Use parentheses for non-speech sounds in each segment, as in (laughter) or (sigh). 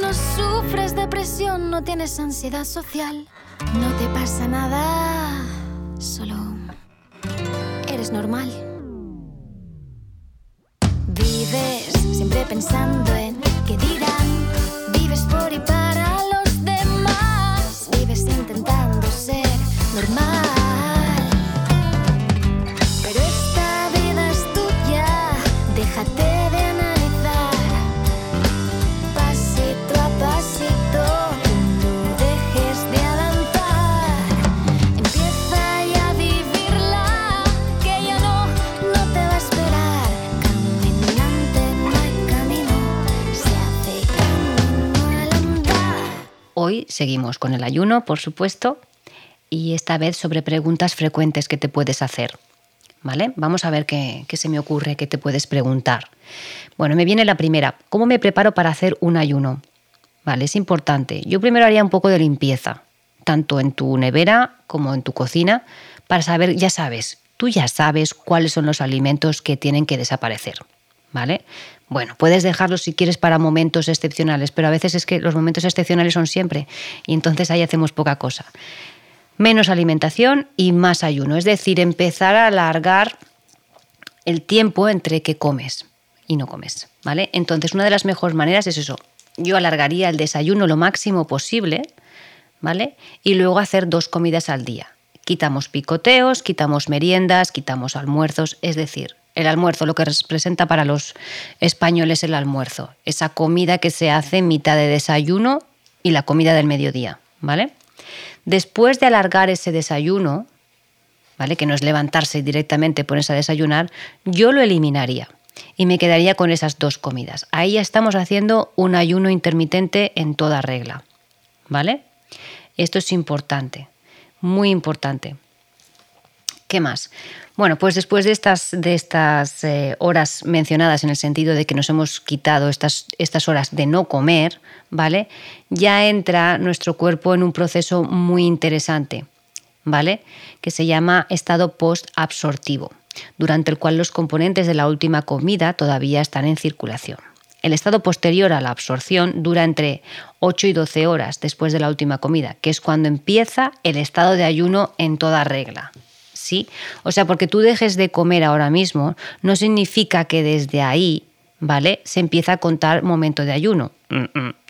no sufres depresión, no tienes ansiedad social, no te pasa nada, solo eres normal. Vives siempre pensando en qué dirán, vives por y para Seguimos con el ayuno, por supuesto, y esta vez sobre preguntas frecuentes que te puedes hacer. ¿Vale? Vamos a ver qué, qué se me ocurre, qué te puedes preguntar. Bueno, me viene la primera. ¿Cómo me preparo para hacer un ayuno? Vale, es importante. Yo primero haría un poco de limpieza, tanto en tu nevera como en tu cocina, para saber, ya sabes, tú ya sabes cuáles son los alimentos que tienen que desaparecer. ¿Vale? Bueno, puedes dejarlos si quieres para momentos excepcionales, pero a veces es que los momentos excepcionales son siempre y entonces ahí hacemos poca cosa. Menos alimentación y más ayuno, es decir, empezar a alargar el tiempo entre que comes y no comes, ¿vale? Entonces, una de las mejores maneras es eso. Yo alargaría el desayuno lo máximo posible, ¿vale? Y luego hacer dos comidas al día. Quitamos picoteos, quitamos meriendas, quitamos almuerzos, es decir, el almuerzo, lo que representa para los españoles el almuerzo, esa comida que se hace en mitad de desayuno y la comida del mediodía, ¿vale? Después de alargar ese desayuno, ¿vale? Que no es levantarse directamente ponerse a desayunar, yo lo eliminaría y me quedaría con esas dos comidas. Ahí ya estamos haciendo un ayuno intermitente en toda regla, ¿vale? Esto es importante, muy importante. ¿Qué más? Bueno, pues después de estas, de estas eh, horas mencionadas en el sentido de que nos hemos quitado estas, estas horas de no comer, ¿vale? Ya entra nuestro cuerpo en un proceso muy interesante, ¿vale? Que se llama estado post-absortivo, durante el cual los componentes de la última comida todavía están en circulación. El estado posterior a la absorción dura entre 8 y 12 horas después de la última comida, que es cuando empieza el estado de ayuno en toda regla. O sea, porque tú dejes de comer ahora mismo no significa que desde ahí, ¿vale? Se empieza a contar momento de ayuno.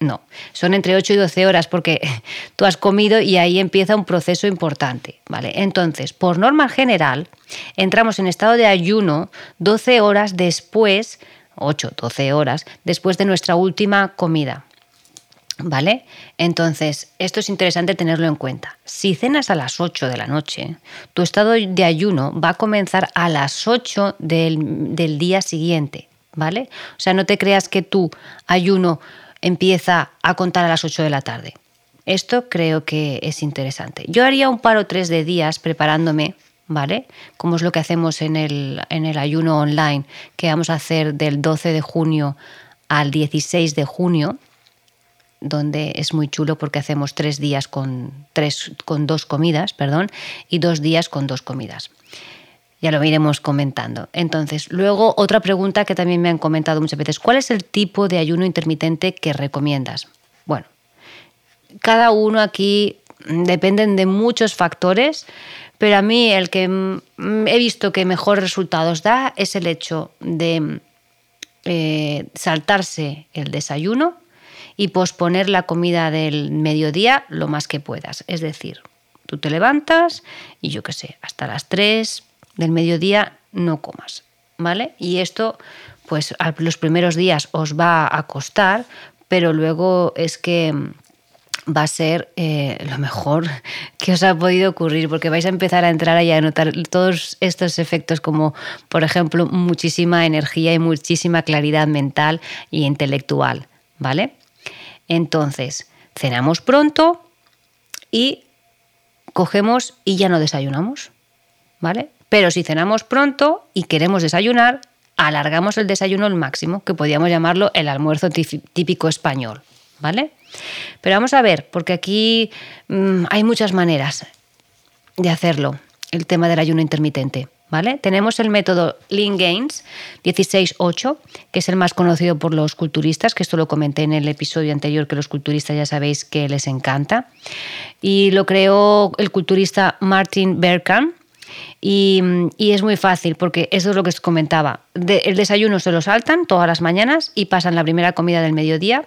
No, son entre 8 y 12 horas porque (laughs) tú has comido y ahí empieza un proceso importante, ¿vale? Entonces, por norma general, entramos en estado de ayuno 12 horas después, 8, 12 horas después de nuestra última comida. ¿Vale? Entonces, esto es interesante tenerlo en cuenta. Si cenas a las 8 de la noche, tu estado de ayuno va a comenzar a las 8 del, del día siguiente, ¿vale? O sea, no te creas que tu ayuno empieza a contar a las 8 de la tarde. Esto creo que es interesante. Yo haría un par o tres de días preparándome, ¿vale? Como es lo que hacemos en el, en el ayuno online, que vamos a hacer del 12 de junio al 16 de junio, donde es muy chulo porque hacemos tres días con, tres, con dos comidas, perdón, y dos días con dos comidas. Ya lo iremos comentando. Entonces, luego otra pregunta que también me han comentado muchas veces, ¿cuál es el tipo de ayuno intermitente que recomiendas? Bueno, cada uno aquí dependen de muchos factores, pero a mí el que mm, he visto que mejor resultados da es el hecho de eh, saltarse el desayuno y posponer la comida del mediodía lo más que puedas. Es decir, tú te levantas y yo qué sé, hasta las 3 del mediodía no comas, ¿vale? Y esto, pues los primeros días os va a costar, pero luego es que va a ser eh, lo mejor (laughs) que os ha podido ocurrir, porque vais a empezar a entrar ahí a notar todos estos efectos como, por ejemplo, muchísima energía y muchísima claridad mental y intelectual, ¿vale? Entonces, cenamos pronto y cogemos y ya no desayunamos, ¿vale? Pero si cenamos pronto y queremos desayunar, alargamos el desayuno al máximo, que podríamos llamarlo el almuerzo típico español, ¿vale? Pero vamos a ver, porque aquí mmm, hay muchas maneras de hacerlo, el tema del ayuno intermitente, Tenemos el método Lean Gains 16-8, que es el más conocido por los culturistas, que esto lo comenté en el episodio anterior, que los culturistas ya sabéis que les encanta. Y lo creó el culturista Martin Berkham. Y, es muy fácil porque eso es lo que os comentaba. el desayuno se lo saltan todas las mañanas y pasan la primera comida del mediodía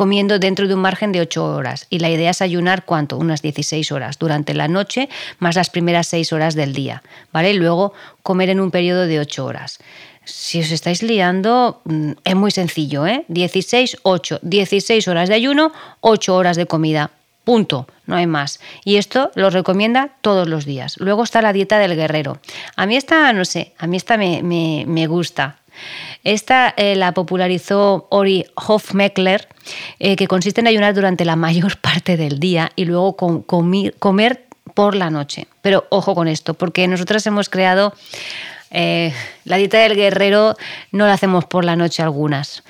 comiendo dentro de un margen de 8 horas. Y la idea es ayunar cuánto? Unas 16 horas durante la noche más las primeras 6 horas del día. ¿vale? Luego comer en un periodo de 8 horas. Si os estáis liando, mm, es muy sencillo, ¿eh? 16, 8, 16 horas de ayuno, 8 horas de comida. Punto, no hay más. Y esto lo recomienda todos los días. Luego está la dieta del guerrero. A mí esta, no sé, a mí esta me, me gusta. Esta eh, la popularizó Ori Hofmeckler, eh, que consiste en ayunar durante la (laughs) mayor parte del día y luego comer por la noche. Pero ojo con esto, porque nosotros hemos creado eh, la dieta del guerrero, no la hacemos por la noche algunas.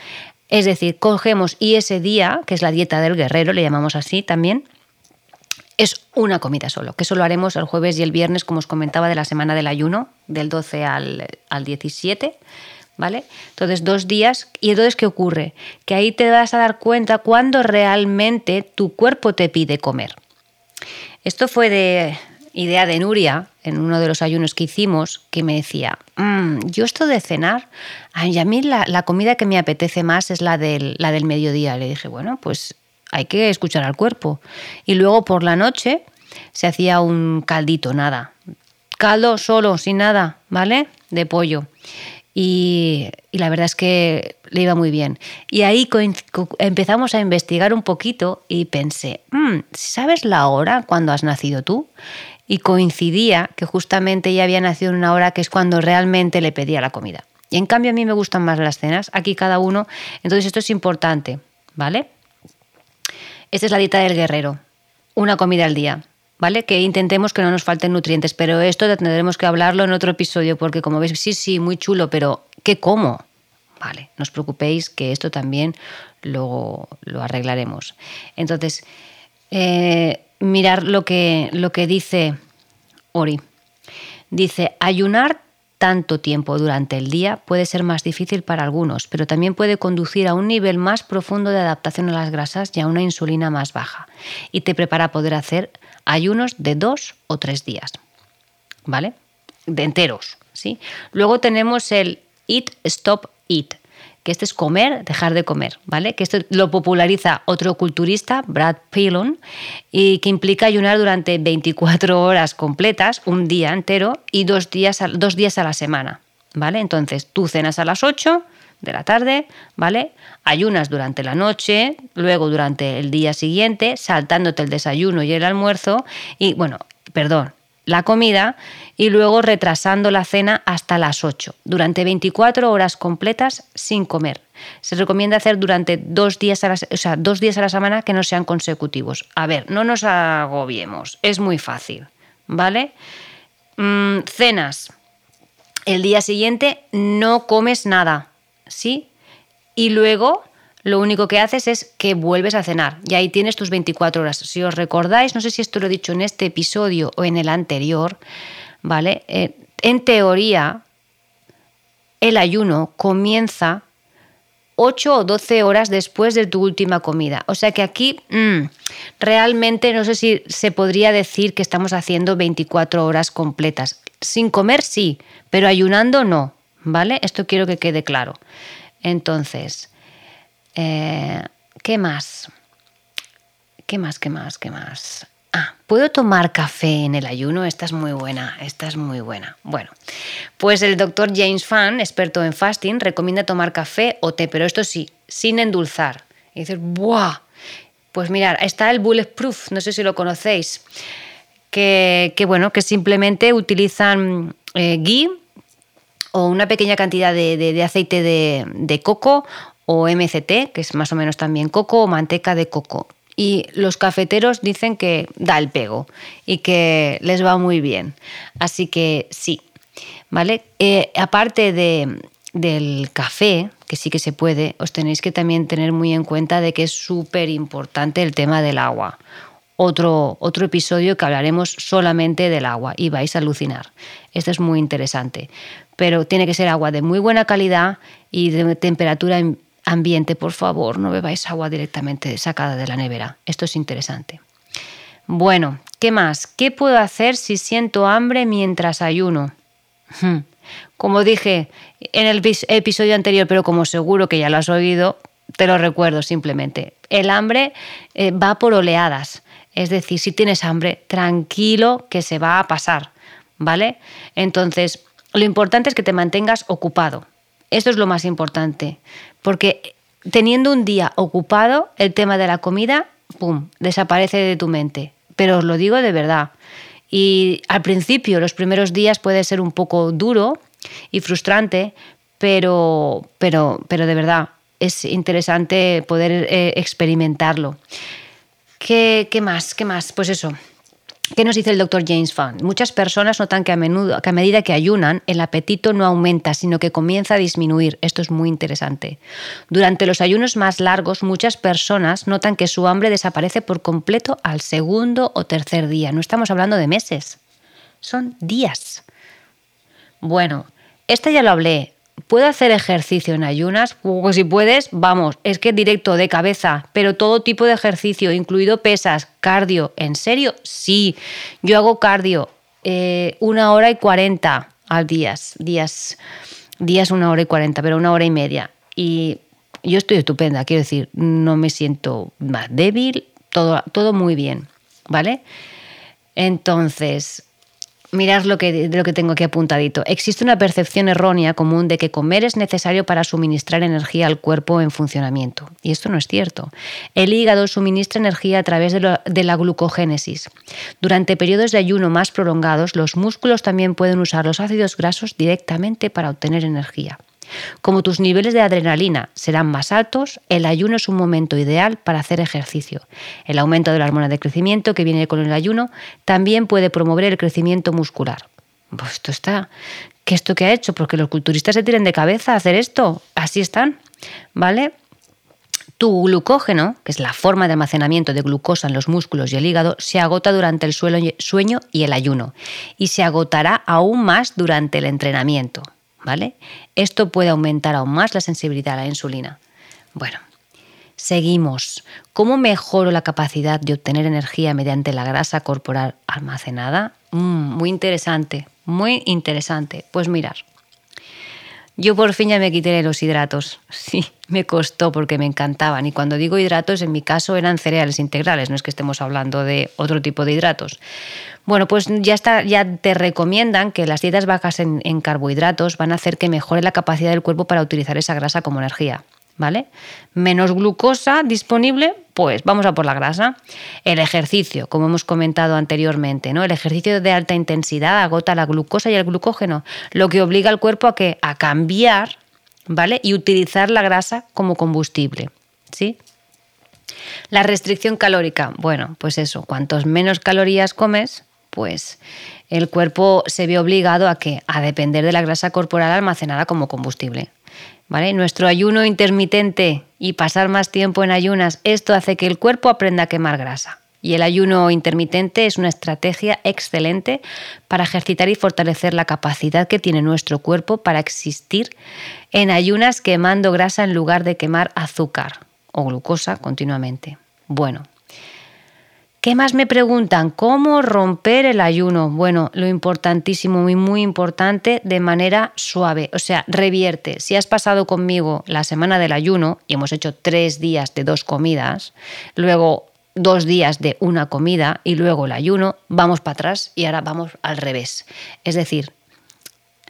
Es decir, cogemos y ese día, que es la dieta del guerrero, le llamamos así también, es una comida solo, que solo haremos el jueves y el viernes, como os comentaba, de la semana del ayuno, del 12 al, al 17 ¿vale? Entonces, dos días. ¿Y entonces qué ocurre? Que ahí te vas a dar cuenta cuando realmente tu cuerpo te pide comer. Esto fue de idea de Nuria, en uno de los ayunos que hicimos, que me decía, mm, yo esto de cenar, a mí la, comida que me apetece más es la del, la del mediodía. Le dije, bueno, pues hay que escuchar al cuerpo. Y luego por la noche se hacía un caldito, nada. Caldo solo, sin nada, ¿vale? De pollo. Y, la verdad es que le iba muy bien. Y ahí empezamos a investigar un poquito y pensé, mm, ¿sabes la hora cuando has nacido tú? Y coincidía que justamente ella había nacido en una hora que es cuando realmente le pedía la comida. Y en cambio a mí me gustan más las cenas, aquí cada uno. Entonces esto es importante, ¿vale? Esta es la dieta del guerrero, una comida al día. ¿Vale? Que intentemos que no nos falten nutrientes, pero esto tendremos que hablarlo en otro episodio, porque como veis, sí, sí, muy chulo, pero ¿qué como? Vale, no os preocupéis que esto también lo, lo arreglaremos. Entonces, eh, mirar lo que, lo que dice Ori. Dice, ayunar tanto tiempo durante el día puede ser más difícil para algunos, pero también puede conducir a un nivel más profundo de adaptación a las grasas y a una insulina más baja, y te prepara a poder hacer ayunos de dos o tres días, ¿vale? De enteros, ¿sí? Luego tenemos el Eat, Stop, Eat, que este es comer, dejar de comer, ¿vale? Que esto lo populariza otro culturista, Brad Pilon, y que implica ayunar durante 24 horas completas, un día entero y dos días a, dos días a la semana, ¿vale? Entonces, tú cenas a las 8 de la tarde, ¿vale? Ayunas durante la noche, luego durante el día siguiente, saltándote el desayuno y el almuerzo, y bueno, perdón, la comida, y luego retrasando la cena hasta las 8, durante 24 horas completas sin comer. Se recomienda hacer durante dos días a la, o sea, dos días a la semana que no sean consecutivos. A ver, no nos agobiemos, es muy fácil, ¿vale? Mm, cenas. El día siguiente no comes nada, ¿sí? Y luego lo único que haces es que vuelves a cenar y ahí tienes tus 24 horas. Si os recordáis, no sé si esto lo he dicho en este episodio o en el anterior, ¿vale? Eh, en teoría, el ayuno comienza 8 o 12 horas después de tu última comida. O sea que aquí mm, realmente no sé si se podría decir que estamos haciendo 24 horas completas. Sin comer sí, pero ayunando no. ¿Vale? Esto quiero que quede claro. Entonces, eh, ¿qué más? ¿Qué más? ¿Qué más? ¿Qué más? Ah, ¿puedo tomar café en el ayuno? Esta es muy buena, esta es muy buena. Bueno, pues el doctor James Fan, experto en fasting, recomienda tomar café o té, pero esto sí, sin endulzar. Y dices, ¡buah! Pues mirar, está el Bulletproof, no sé si lo conocéis, que, bueno, que simplemente utilizan eh, ghee o una pequeña cantidad de, aceite de, coco o MCT, que es más o menos también coco o manteca de coco. Y los cafeteros dicen que da el pego y que les va muy bien. Así que sí, ¿vale? Eh, aparte del café, que sí que se puede, os tenéis que también tener muy en cuenta de que es súper importante el tema del agua. otro, otro episodio que hablaremos solamente del agua y vais a alucinar. Esto es muy interesante. Pero tiene que ser agua de muy buena calidad y de temperatura ambiente. Por favor, no bebáis agua directamente sacada de la nevera. Esto es interesante. Bueno, ¿qué más? ¿Qué puedo hacer si siento hambre mientras ayuno? Hmm. Como dije en el episodio anterior, pero como seguro que ya lo has oído, te lo recuerdo simplemente. El hambre eh, va por oleadas. Es decir, si tienes hambre, tranquilo que se va a pasar. ¿Vale? Entonces, lo importante es que te mantengas ocupado. Esto es lo más importante. Porque teniendo un día ocupado, el tema de la comida, ¡pum!, desaparece de tu mente. Pero os lo digo de verdad. Y al principio, los primeros días puede ser un poco duro y frustrante, pero, pero, pero de verdad es interesante poder eh, experimentarlo. ¿Qué, ¿Qué más? ¿Qué más? Pues eso, ¿Qué nos dice el doctor James Fund? Muchas personas notan que a, menudo, que a medida que ayunan, el apetito no aumenta, sino que comienza a disminuir. Esto es muy interesante. Durante los ayunos más largos, muchas personas notan que su hambre desaparece por completo al segundo o tercer día. No estamos hablando de meses, son días. Bueno, esta ya lo hablé. ¿Puedo hacer ejercicio en ayunas? Pues si puedes, vamos, es que directo de cabeza, pero todo tipo de ejercicio, incluido pesas, cardio. ¿En serio? Sí, yo hago cardio eh, una hora y cuarenta al día, días, días una hora y cuarenta, pero una hora y media. Y yo estoy estupenda, quiero decir, no me siento más débil, todo, todo muy bien, ¿vale? Entonces, Mirad lo que, lo que tengo aquí apuntadito. Existe una percepción errónea común de que comer es necesario para suministrar energía al cuerpo en funcionamiento. Y esto no es cierto. El hígado suministra energía a través de, de la glucogénesis. Durante periodos de ayuno más prolongados, los músculos también pueden usar los ácidos grasos directamente para obtener energía. Como tus niveles de adrenalina serán más altos, el ayuno es un momento ideal para hacer ejercicio. El aumento de la hormona de crecimiento que viene con el ayuno también puede promover el crecimiento muscular. Pues esto está. ¿Qué esto que ha hecho? Porque los culturistas se tiren de cabeza a hacer esto. Así están. ¿Vale? Tu glucógeno, que es la forma de almacenamiento de glucosa en los músculos y el hígado, se agota durante el sueño y el ayuno y se agotará aún más durante el entrenamiento. ¿Vale? Esto puede aumentar aún más la sensibilidad a la insulina. Bueno, seguimos. ¿Cómo mejoro la capacidad de obtener energía mediante la grasa corporal almacenada? Mm, muy interesante, muy interesante. Pues mirar. Yo por fin ya me quité los hidratos. (laughs) Sí, me costó porque me encantaban. Y cuando digo hidratos, en mi caso eran cereales integrales, no es que estemos hablando de otro tipo de hidratos. Bueno, pues ya, está, ya te recomiendan que las dietas bajas en, en carbohidratos van a hacer que mejore la capacidad del cuerpo para utilizar esa grasa como energía. ¿vale? Menos glucosa disponible, pues vamos a por la grasa. El ejercicio, como hemos comentado anteriormente, ¿no? El ejercicio de alta intensidad agota la glucosa y el glucógeno, lo que obliga al cuerpo a que a cambiar, ¿vale? Y utilizar la grasa como combustible, ¿sí? La restricción calórica, bueno, pues eso, cuantos menos calorías comes, pues el cuerpo se ve obligado a que a depender de la grasa corporal almacenada como combustible. Nuestro ayuno intermitente y pasar más tiempo en ayunas, esto hace que el cuerpo aprenda a quemar grasa. Y el ayuno intermitente es una estrategia excelente para ejercitar y fortalecer la capacidad que tiene nuestro cuerpo para existir en ayunas quemando grasa en lugar de quemar azúcar o glucosa continuamente. Bueno, ¿Qué más me preguntan? ¿Cómo romper el ayuno? Bueno, lo importantísimo, muy, muy importante, de manera suave. O sea, revierte. Si has pasado conmigo la semana del ayuno y hemos hecho tres días de dos comidas, luego dos días de una comida y luego el ayuno, vamos para atrás y ahora vamos al revés. Es decir,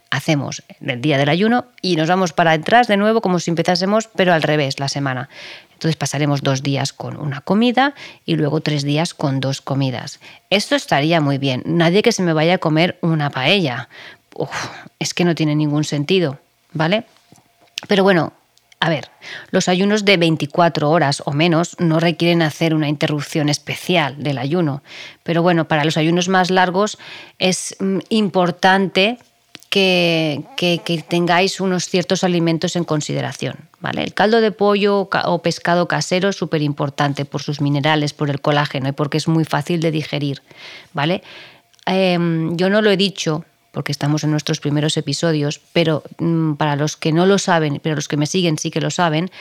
hacemos el día del ayuno y nos vamos para atrás de nuevo como si empezásemos, pero al revés la semana. Entonces pasaremos dos días con una comida y luego tres días con dos comidas. Esto estaría muy bien. Nadie que se me vaya a comer una paella. es que no tiene ningún sentido, ¿vale? Pero bueno, a ver, los ayunos de 24 horas o menos no requieren hacer una interrupción especial del ayuno, pero bueno, para los ayunos más largos es mm, importante que, tengáis unos ciertos alimentos en consideración. ¿vale? El caldo de pollo o pescado casero es súper importante por sus minerales, por el colágeno y porque es muy fácil de digerir. ¿vale? Em, yo no lo he dicho porque estamos en nuestros primeros episodios, pero mm, para los que no lo saben, pero los que me siguen sí que lo saben,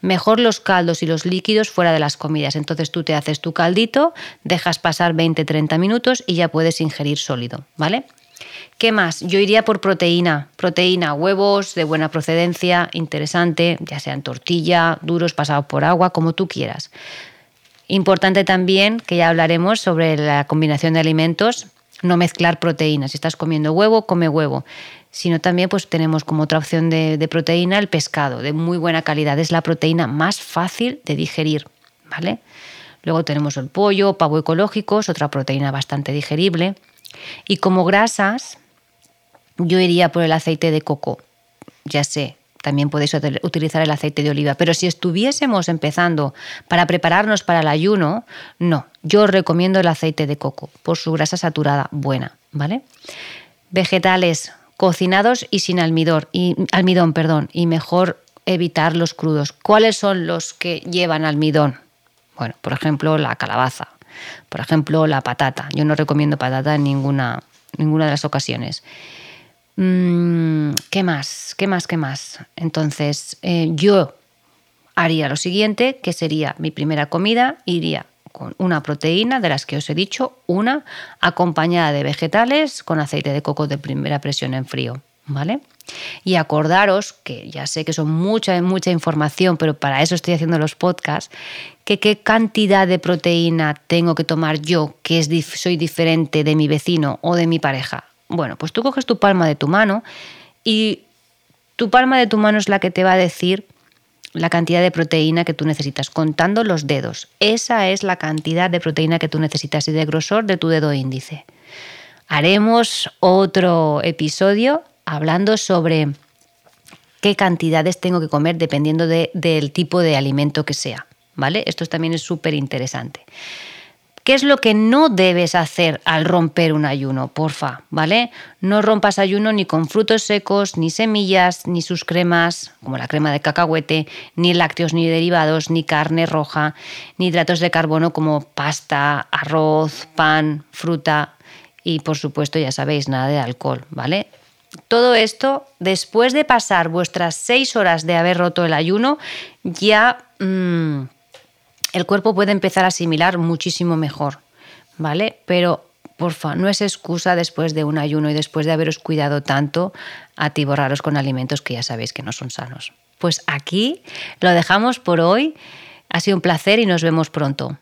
mejor los caldos y los líquidos fuera de las comidas. Entonces tú te haces tu caldito, dejas pasar 20-30 minutos y ya puedes ingerir sólido, ¿vale? ¿Qué más? Yo iría por proteína. Proteína, huevos de buena procedencia, interesante, ya sean tortilla, duros pasados por agua, como tú quieras. Importante también, que ya hablaremos sobre la combinación de alimentos, no mezclar proteínas. Si estás comiendo huevo, come huevo. Sino también pues tenemos como otra opción de, proteína el pescado, de muy buena calidad. Es la proteína más fácil de digerir, ¿vale? Luego tenemos el pollo, pavo ecológico, es otra proteína bastante digerible. Y como grasas, yo iría por el aceite de coco. Ya sé, también podéis utilizar el aceite de oliva. Pero si estuviésemos empezando para prepararnos para el ayuno, no. Yo recomiendo el aceite de coco por su grasa saturada buena, ¿vale? Vegetales cocinados y sin almidón, y, almidón, perdón, y mejor evitar los crudos. ¿Cuáles son los que llevan almidón? Bueno, por ejemplo, la calabaza, por ejemplo, la patata. Yo no recomiendo patata en ninguna, ninguna de las ocasiones. Mm, ¿Qué más? ¿Qué más? ¿Qué más? Entonces, eh, yo haría lo siguiente, que sería mi primera comida, iría con una proteína de las que os he dicho, una acompañada de vegetales con aceite de coco de primera presión en frío, ¿vale? Y acordaros, que ya sé que son mucha, mucha información, pero para eso estoy haciendo los podcasts, que qué cantidad de proteína tengo que tomar yo, que es, soy diferente de mi vecino o de mi pareja. Bueno, pues tú coges tu palma de tu mano y tu palma de tu mano es la que te va a decir la cantidad de proteína que tú necesitas, contando los dedos. Esa es la cantidad de proteína que tú necesitas y de grosor de tu dedo índice. Haremos otro episodio hablando sobre qué cantidades tengo que comer dependiendo del tipo de alimento que sea. ¿Vale? Esto también es súper interesante. ¿Qué es lo que no debes hacer al romper un ayuno? Porfa, ¿vale? No rompas ayuno ni con frutos secos, ni semillas, ni sus cremas, como la crema de cacahuete, ni lácteos ni derivados, ni carne roja, ni hidratos de carbono como pasta, arroz, pan, fruta y por supuesto, ya sabéis, nada de alcohol, ¿vale? Todo esto, después de pasar vuestras seis horas de haber roto el ayuno, ya... Mm, el cuerpo puede empezar a asimilar muchísimo mejor, ¿vale? Pero porfa, no es excusa después de un ayuno y después de haberos cuidado tanto atiborraros con alimentos que ya sabéis que no son sanos. Pues aquí lo dejamos por hoy. Ha sido un placer y nos vemos pronto.